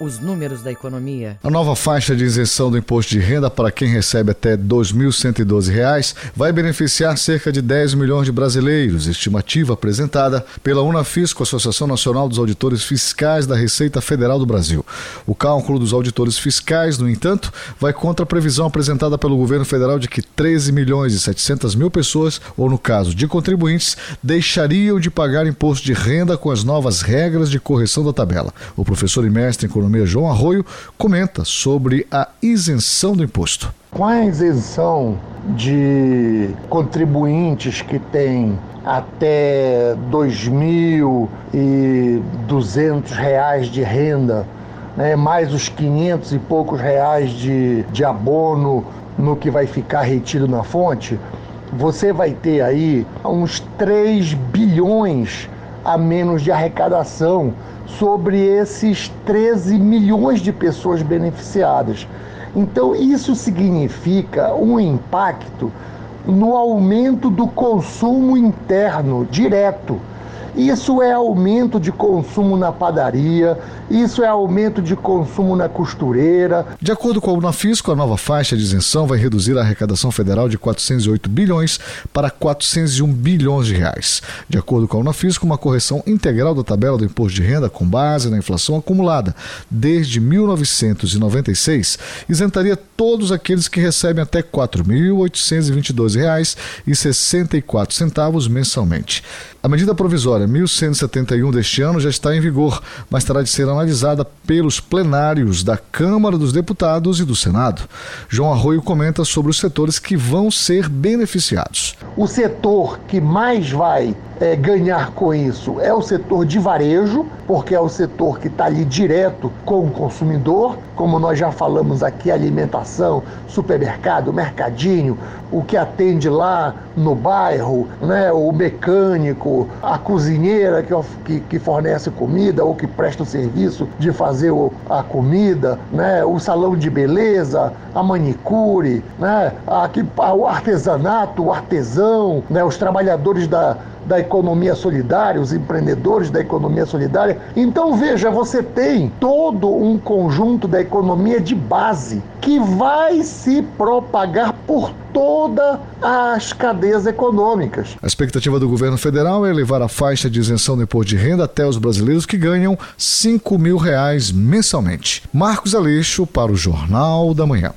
Os números da economia. A nova faixa de isenção do imposto de renda para quem recebe até R$ 2.112 vai beneficiar cerca de 10 milhões de brasileiros, estimativa apresentada pela Unafisco, Associação Nacional dos Auditores Fiscais da Receita Federal do Brasil. O cálculo dos auditores fiscais, no entanto, vai contra a previsão apresentada pelo governo federal de que 13 milhões e 700 mil pessoas, ou no caso de contribuintes, deixariam de pagar imposto de renda com as novas regras de correção da tabela. O professor e mestre em Economia João Arroio comenta sobre a isenção do imposto. Com a isenção de contribuintes que têm até R$ 2.200 de renda, né, mais os 500 e poucos reais de, de abono no que vai ficar retido na fonte, você vai ter aí uns 3 bilhões a menos de arrecadação sobre esses 13 milhões de pessoas beneficiadas. Então, isso significa um impacto no aumento do consumo interno direto isso é aumento de consumo na padaria, isso é aumento de consumo na costureira. De acordo com a Unafisco, a nova faixa de isenção vai reduzir a arrecadação federal de 408 bilhões para 401 bilhões de reais. De acordo com a Unafisco, uma correção integral da tabela do imposto de renda com base na inflação acumulada desde 1996 isentaria todos aqueles que recebem até R$ 4.822,64 mensalmente. A medida provisória 1171 deste ano já está em vigor, mas terá de ser analisada pelos plenários da Câmara dos Deputados e do Senado. João Arroio comenta sobre os setores que vão ser beneficiados. O setor que mais vai é, ganhar com isso é o setor de varejo, porque é o setor que está ali direto com o consumidor, como nós já falamos aqui, alimentação, supermercado, mercadinho, o que atende lá no bairro, né, o mecânico, a cozinheira que, que, que fornece comida ou que presta o serviço de fazer o, a comida, né, o salão de beleza, a manicure, né, aqui, o artesanato, o artesão, né, os trabalhadores da da economia solidária, os empreendedores da economia solidária. Então veja, você tem todo um conjunto da economia de base que vai se propagar por todas as cadeias econômicas. A expectativa do governo federal é levar a faixa de isenção do imposto de renda até os brasileiros que ganham 5 mil reais mensalmente. Marcos Aleixo para o Jornal da Manhã.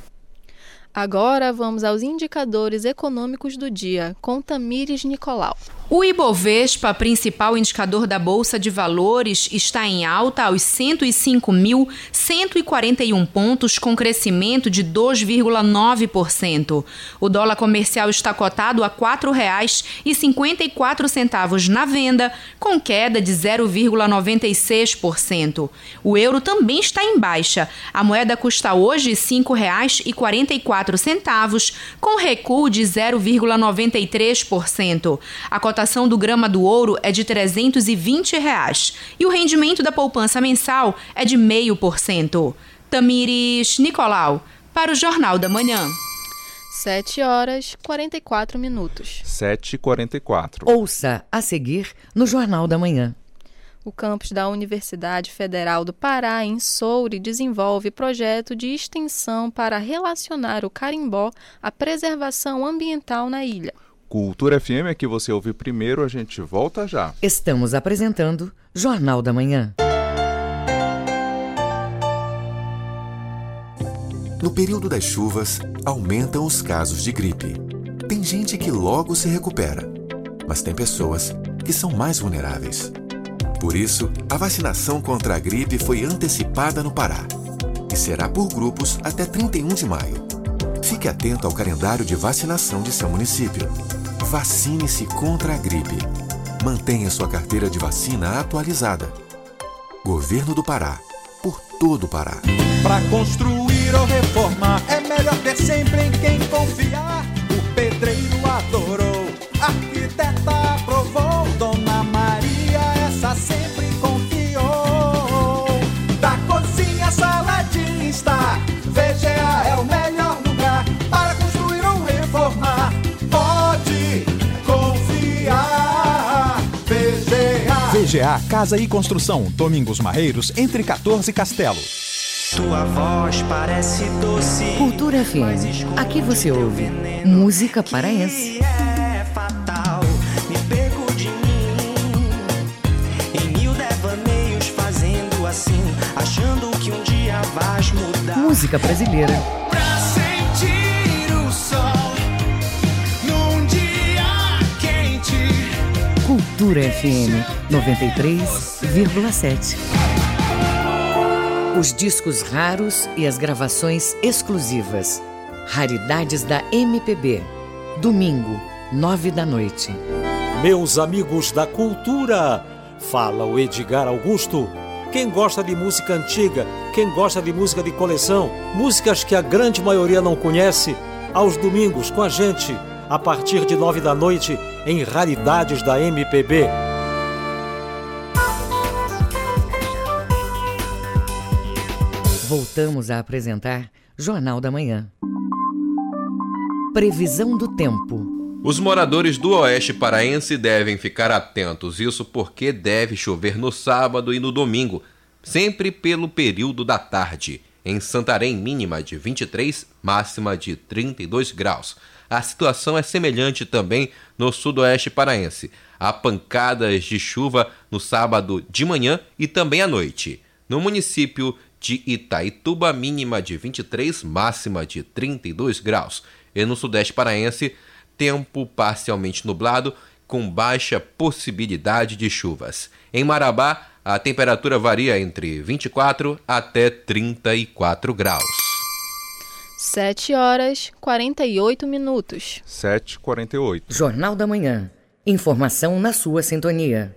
Agora vamos aos indicadores econômicos do dia, com Tamires Nicolau. O Ibovespa, principal indicador da Bolsa de Valores, está em alta aos 105.141 pontos, com crescimento de 2,9%. O dólar comercial está cotado a R$ 4,54 na venda, com queda de 0,96%. O euro também está em baixa. A moeda custa hoje R$ 5,44, com recuo de 0,93%. A cotação do grama do ouro é de 320 reais, e o rendimento da poupança mensal é de 0,5%. Tamires Nicolau, para o Jornal da Manhã. 7 horas 44 minutos. 7h44. Ouça a seguir no Jornal da Manhã. O campus da Universidade Federal do Pará, em Soure, desenvolve projeto de extensão para relacionar o carimbó à preservação ambiental na ilha. Cultura FM é que você ouve primeiro, a gente volta já. Estamos apresentando Jornal da Manhã. No período das chuvas, aumentam os casos de gripe. Tem gente que logo se recupera, mas tem pessoas que são mais vulneráveis. Por isso, a vacinação contra a gripe foi antecipada no Pará e será por grupos até 31 de maio. Fique atento ao calendário de vacinação de seu município. Vacine-se contra a gripe. Mantenha sua carteira de vacina atualizada. Governo do Pará. Por todo o Pará. Para construir ou reformar, é melhor ter sempre em quem confiar. O pedreiro adorou, arquiteta VGA Casa e Construção, Domingos Marreiros, entre 14 e Castelo. Tua voz parece doce. Cultura FM. Aqui você ouve música paraense. É fatal, me pego de mim. Em mil devaneios fazendo assim, achando que um dia vais mudar. Música brasileira. Cultura FM 93,7. Os discos raros e as gravações exclusivas. Raridades da MPB. Domingo, nove da noite. Meus amigos da cultura, fala o Edgar Augusto. Quem gosta de música antiga, quem gosta de música de coleção, músicas que a grande maioria não conhece, aos domingos com a gente, a partir de nove da noite, em Raridades da MPB. Voltamos a apresentar Jornal da Manhã. Previsão do tempo. Os moradores do Oeste Paraense devem ficar atentos, isso porque deve chover no sábado e no domingo, sempre pelo período da tarde. Em Santarém, mínima de 23, máxima de 32 graus. A situação é semelhante também no sudoeste paraense. Há pancadas de chuva no sábado de manhã e também à noite. No município de Itaituba, mínima de 23, máxima de 32 graus. E no sudeste paraense, tempo parcialmente nublado, com baixa possibilidade de chuvas. Em Marabá, a temperatura varia entre 24 até 34 graus. 7 horas 48 minutos. 7h48. Jornal da Manhã. Informação na sua sintonia.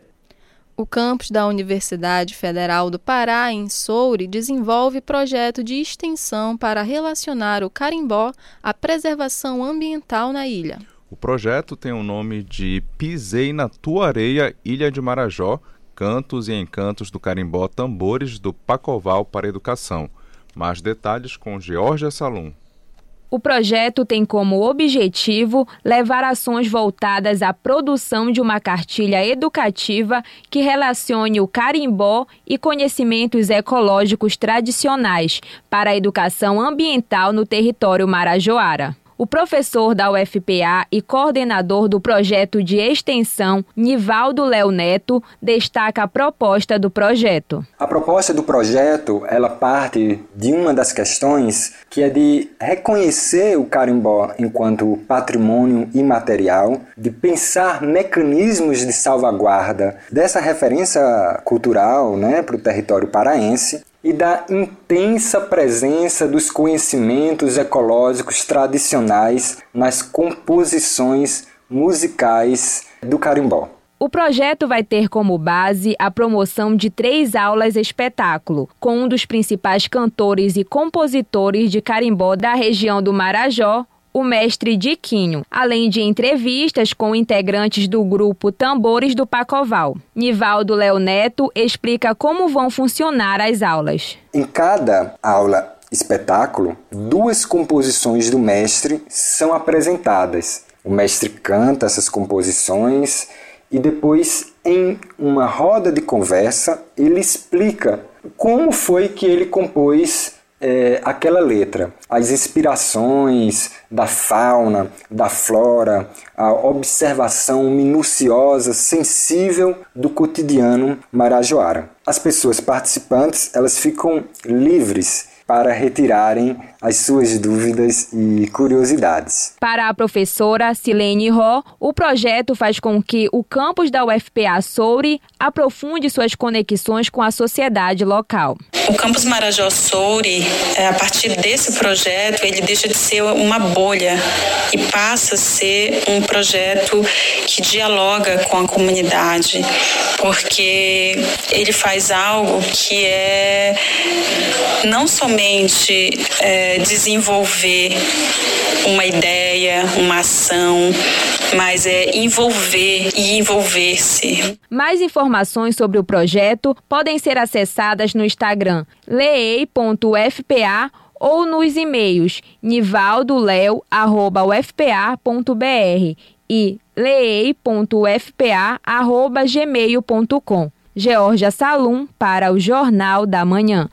O campus da Universidade Federal do Pará, em Soure, desenvolve projeto de extensão para relacionar o carimbó à preservação ambiental na ilha. O projeto tem o nome de Pisei na Tua Areia, Ilha de Marajó, Cantos e Encantos do Carimbó Tambores do Pacoval para Educação. Mais detalhes com Georgia Salum. O projeto tem como objetivo levar ações voltadas à produção de uma cartilha educativa que relacione o carimbó e conhecimentos ecológicos tradicionais para a educação ambiental no território marajoara. O professor da UFPA e coordenador do projeto de extensão, Nivaldo Léo Neto, destaca a proposta do projeto. A proposta do projeto, ela parte de uma das questões que é de reconhecer o carimbó enquanto patrimônio imaterial, de pensar mecanismos de salvaguarda dessa referência cultural né, para o território paraense e da intensa presença dos conhecimentos ecológicos tradicionais nas composições musicais do carimbó. O projeto vai ter como base a promoção de três aulas espetáculo, com um dos principais cantores e compositores de carimbó da região do Marajó, o mestre Diquinho, além de entrevistas com integrantes do grupo Tambores do Pacoval. Nivaldo Léo Neto explica como vão funcionar as aulas. Em cada aula espetáculo, duas composições do mestre são apresentadas. O mestre canta essas composições e depois, em uma roda de conversa, ele explica como foi que ele compôs é, aquela letra, as inspirações da fauna, da flora, a observação minuciosa, sensível do cotidiano marajoara. As pessoas participantes elas ficam livres para retirarem as suas dúvidas e curiosidades. Para a professora Silene Ró, o projeto faz com que o campus da UFPA Soure aprofunde suas conexões com a sociedade local. O campus Marajó Soure, é, a partir desse projeto, ele deixa de ser uma bolha e passa a ser um projeto que dialoga com a comunidade, porque ele faz algo que é não somente é, desenvolver uma ideia, uma ação, mas é envolver e envolver-se. Mais informações sobre o projeto podem ser acessadas no Instagram leei.fpa ou nos e-mails nivaldoleo@ufpa.br e leei.fpa@gmail.com. Georgia Salum para o Jornal da Manhã.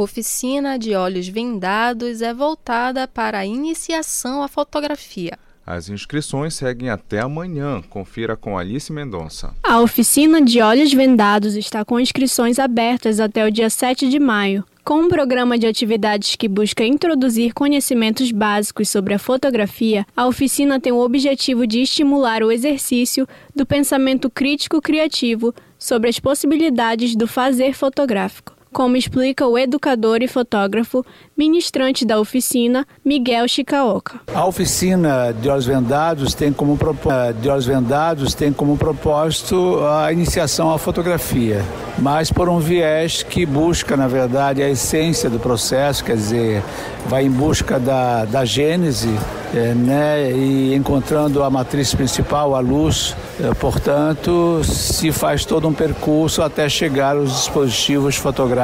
Oficina de olhos vendados é voltada para a iniciação à fotografia. As inscrições seguem até amanhã. Confira com Alice Mendonça. A oficina de olhos vendados está com inscrições abertas até o dia 7 de maio. Com um programa de atividades que busca introduzir conhecimentos básicos sobre a fotografia, a oficina tem o objetivo de estimular o exercício do pensamento crítico criativo sobre as possibilidades do fazer fotográfico como explica o educador e fotógrafo, ministrante da oficina, Miguel Chicaoca. A oficina de olhos vendados tem como, de olhos vendados tem como propósito a iniciação à fotografia, mas por um viés que busca, na verdade, a essência do processo, quer dizer, vai em busca da, da gênese é, né, e encontrando a matriz principal, a luz, é, portanto, se faz todo um percurso até chegar aos dispositivos fotográficos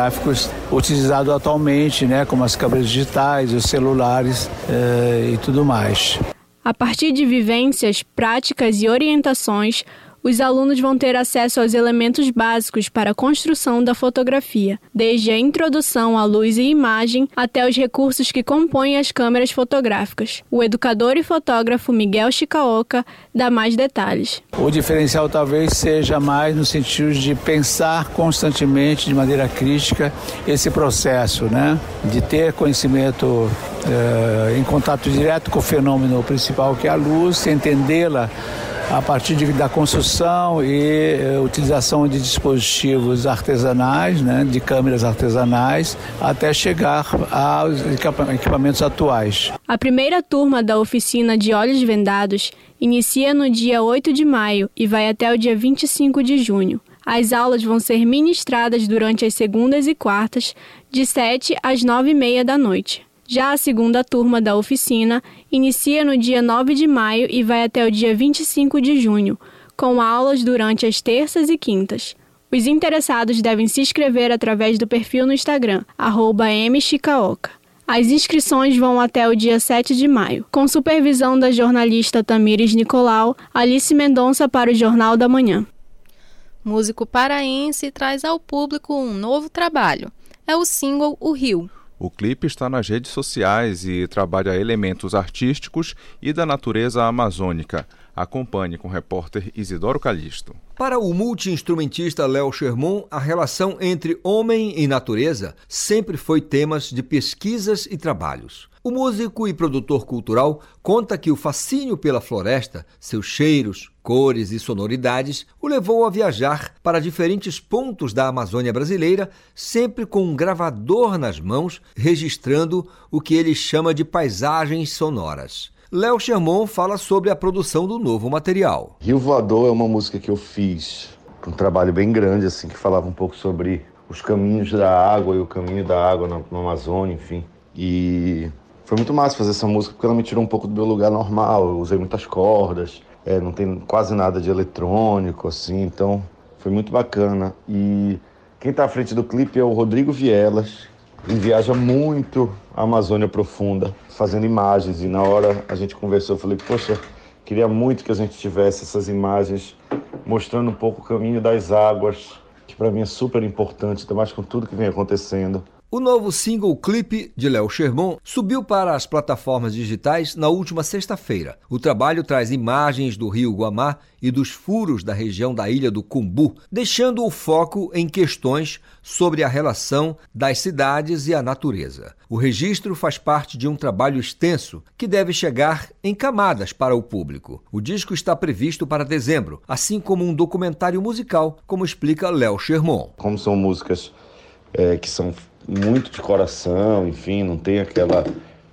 utilizados atualmente, né, como as câmeras digitais, os celulares é, e tudo mais. A partir de vivências, práticas e orientações, os alunos vão ter acesso aos elementos básicos para a construção da fotografia, desde a introdução à luz e imagem até os recursos que compõem as câmeras fotográficas. O educador e fotógrafo Miguel Chicaoca dá mais detalhes. O diferencial talvez seja mais no sentido de pensar constantemente, de maneira crítica, esse processo, né? De ter conhecimento eh, em contato direto com o fenômeno principal que é a luz, entendê-la a partir de, da construção e eh, utilização de dispositivos artesanais, né, de câmeras artesanais, até chegar aos equipamentos atuais. A primeira turma da oficina de olhos vendados inicia no dia 8 de maio e vai até o dia 25 de junho. As aulas vão ser ministradas durante as segundas e quartas, de 7 às 9 e meia da noite. Já a segunda turma da oficina inicia no dia 9 de maio e vai até o dia 25 de junho, com aulas durante as terças e quintas. Os interessados devem se inscrever através do perfil no Instagram, mchicaoca. As inscrições vão até o dia 7 de maio. Com supervisão da jornalista Tamires Nicolau, Alice Mendonça para o Jornal da Manhã. Músico paraense traz ao público um novo trabalho. É o single O Rio. O clipe está nas redes sociais e trabalha elementos artísticos e da natureza amazônica. Acompanhe com o repórter Isidoro Calixto. Para o multiinstrumentista Léo Sherman, a relação entre homem e natureza sempre foi temas de pesquisas e trabalhos. O músico e produtor cultural conta que o fascínio pela floresta, seus cheiros, cores e sonoridades o levou a viajar para diferentes pontos da Amazônia brasileira, sempre com um gravador nas mãos, registrando o que ele chama de paisagens sonoras. Léo Sherman fala sobre a produção do novo material. Rio Voador é uma música que eu fiz, um trabalho bem grande, assim, que falava um pouco sobre os caminhos da água e o caminho da água na, na Amazônia, enfim. E foi muito massa fazer essa música porque ela me tirou um pouco do meu lugar normal. Eu usei muitas cordas, é, não tem quase nada de eletrônico, assim, então foi muito bacana. E quem está à frente do clipe é o Rodrigo Vielas. Ele viaja muito a Amazônia Profunda, fazendo imagens. E na hora a gente conversou, eu falei, poxa, queria muito que a gente tivesse essas imagens mostrando um pouco o caminho das águas, que para mim é super importante, ainda mais com tudo que vem acontecendo. O novo single clipe de Léo Sherman subiu para as plataformas digitais na última sexta-feira. O trabalho traz imagens do rio Guamá e dos furos da região da ilha do Cumbu, deixando o foco em questões sobre a relação das cidades e a natureza. O registro faz parte de um trabalho extenso que deve chegar em camadas para o público. O disco está previsto para dezembro, assim como um documentário musical, como explica Léo Sherman. Como são músicas é, que são muito de coração, enfim, não tem aquela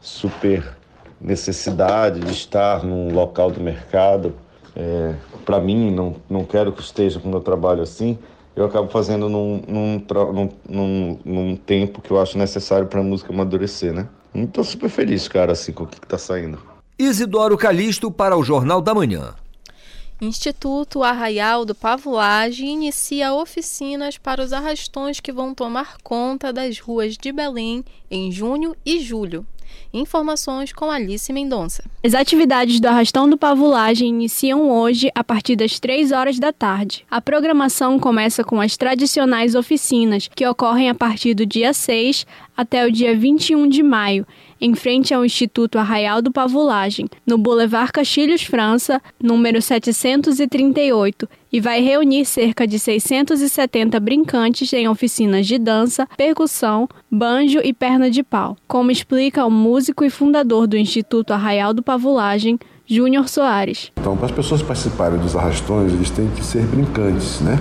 super necessidade de estar num local do mercado. É, para mim, não, não quero que esteja com o meu trabalho assim. Eu acabo fazendo num, num, num, num, tempo que eu acho necessário para a música amadurecer, né? Estou super feliz, cara, assim, com o que está saindo. Isidoro Calixto para o Jornal da Manhã. Instituto Arraial do Pavulagem inicia oficinas para os arrastões que vão tomar conta das ruas de Belém em junho e julho. Informações com Alice Mendonça. As atividades do Arrastão do Pavulagem iniciam hoje a partir das 3 horas da tarde. A programação começa com as tradicionais oficinas, que ocorrem a partir do dia 6 até o dia 21 de maio, em frente ao Instituto Arraial do Pavulagem, no Boulevard Castilhos França, número 738, e vai reunir cerca de 670 brincantes em oficinas de dança, percussão, banjo e perna de pau, como explica o músico e fundador do Instituto Arraial do Pavulagem, Júnior Soares. Então, para as pessoas participarem dos arrastões, eles têm que ser brincantes, né?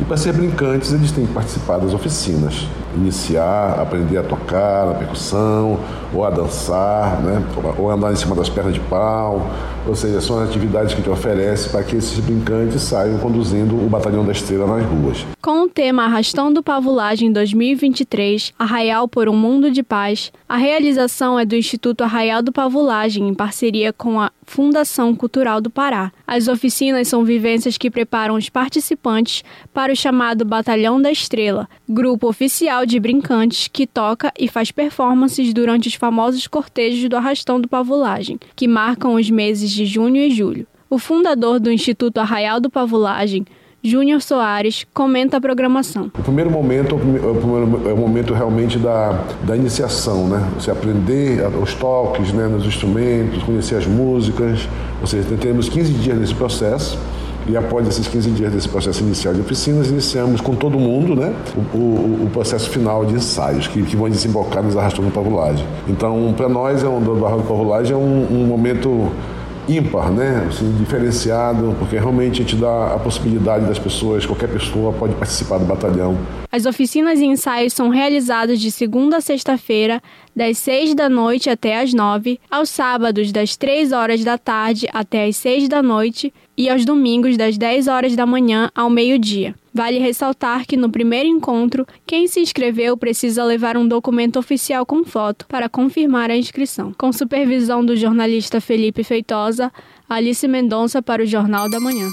E para ser brincantes, eles têm que participar das oficinas, iniciar, aprender a tocar na percussão, ou a dançar, né? ou andar em cima das pernas de pau. Ou seja, são as atividades que a gente oferece para que esses brincantes saiam conduzindo o Batalhão da Estrela nas ruas. Com o tema Arrastão do Pavulagem 2023, Arraial por um Mundo de Paz, a realização é do Instituto Arraial do Pavulagem, em parceria com a Fundação Cultural do Pará. As oficinas são vivências que preparam os participantes para o chamado Batalhão da Estrela, grupo oficial de brincantes que toca e faz performances durante os famosos cortejos do Arrastão do Pavulagem, que marcam os meses de junho e julho. O fundador do Instituto Arraial do Pavulagem, Júnior Soares comenta a programação. O primeiro momento é o momento realmente da, da iniciação, né? Você aprender os toques né, nos instrumentos, conhecer as músicas. Ou seja, temos 15 dias nesse processo. E após esses 15 dias desse processo inicial de oficinas, iniciamos com todo mundo né, o, o, o processo final de ensaios, que, que vão desembocar nos arrastões de pavulagem. Então, para nós, é um, do arrasto de pavulagem é um, um momento ímpar, né? Assim, diferenciado, porque realmente a gente dá a possibilidade das pessoas, qualquer pessoa pode participar do batalhão. As oficinas e ensaios são realizadas de segunda a sexta-feira, das 6 da noite até as 9, aos sábados das 3 horas da tarde até as 6 da noite e aos domingos das 10 horas da manhã ao meio-dia. Vale ressaltar que no primeiro encontro, quem se inscreveu precisa levar um documento oficial com foto para confirmar a inscrição. Com supervisão do jornalista Felipe Feitosa, Alice Mendonça para o Jornal da Manhã.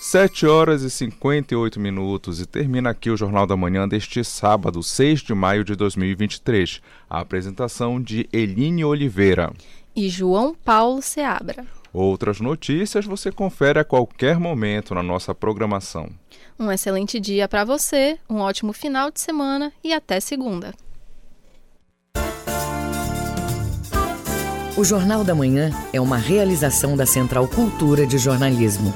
7 horas e 58 minutos e termina aqui o Jornal da Manhã deste sábado, 6 de maio de 2023. A apresentação de Eline Oliveira e João Paulo Seabra. Outras notícias você confere a qualquer momento na nossa programação. Um excelente dia para você, um ótimo final de semana e até segunda. O Jornal da Manhã é uma realização da Central Cultura de Jornalismo.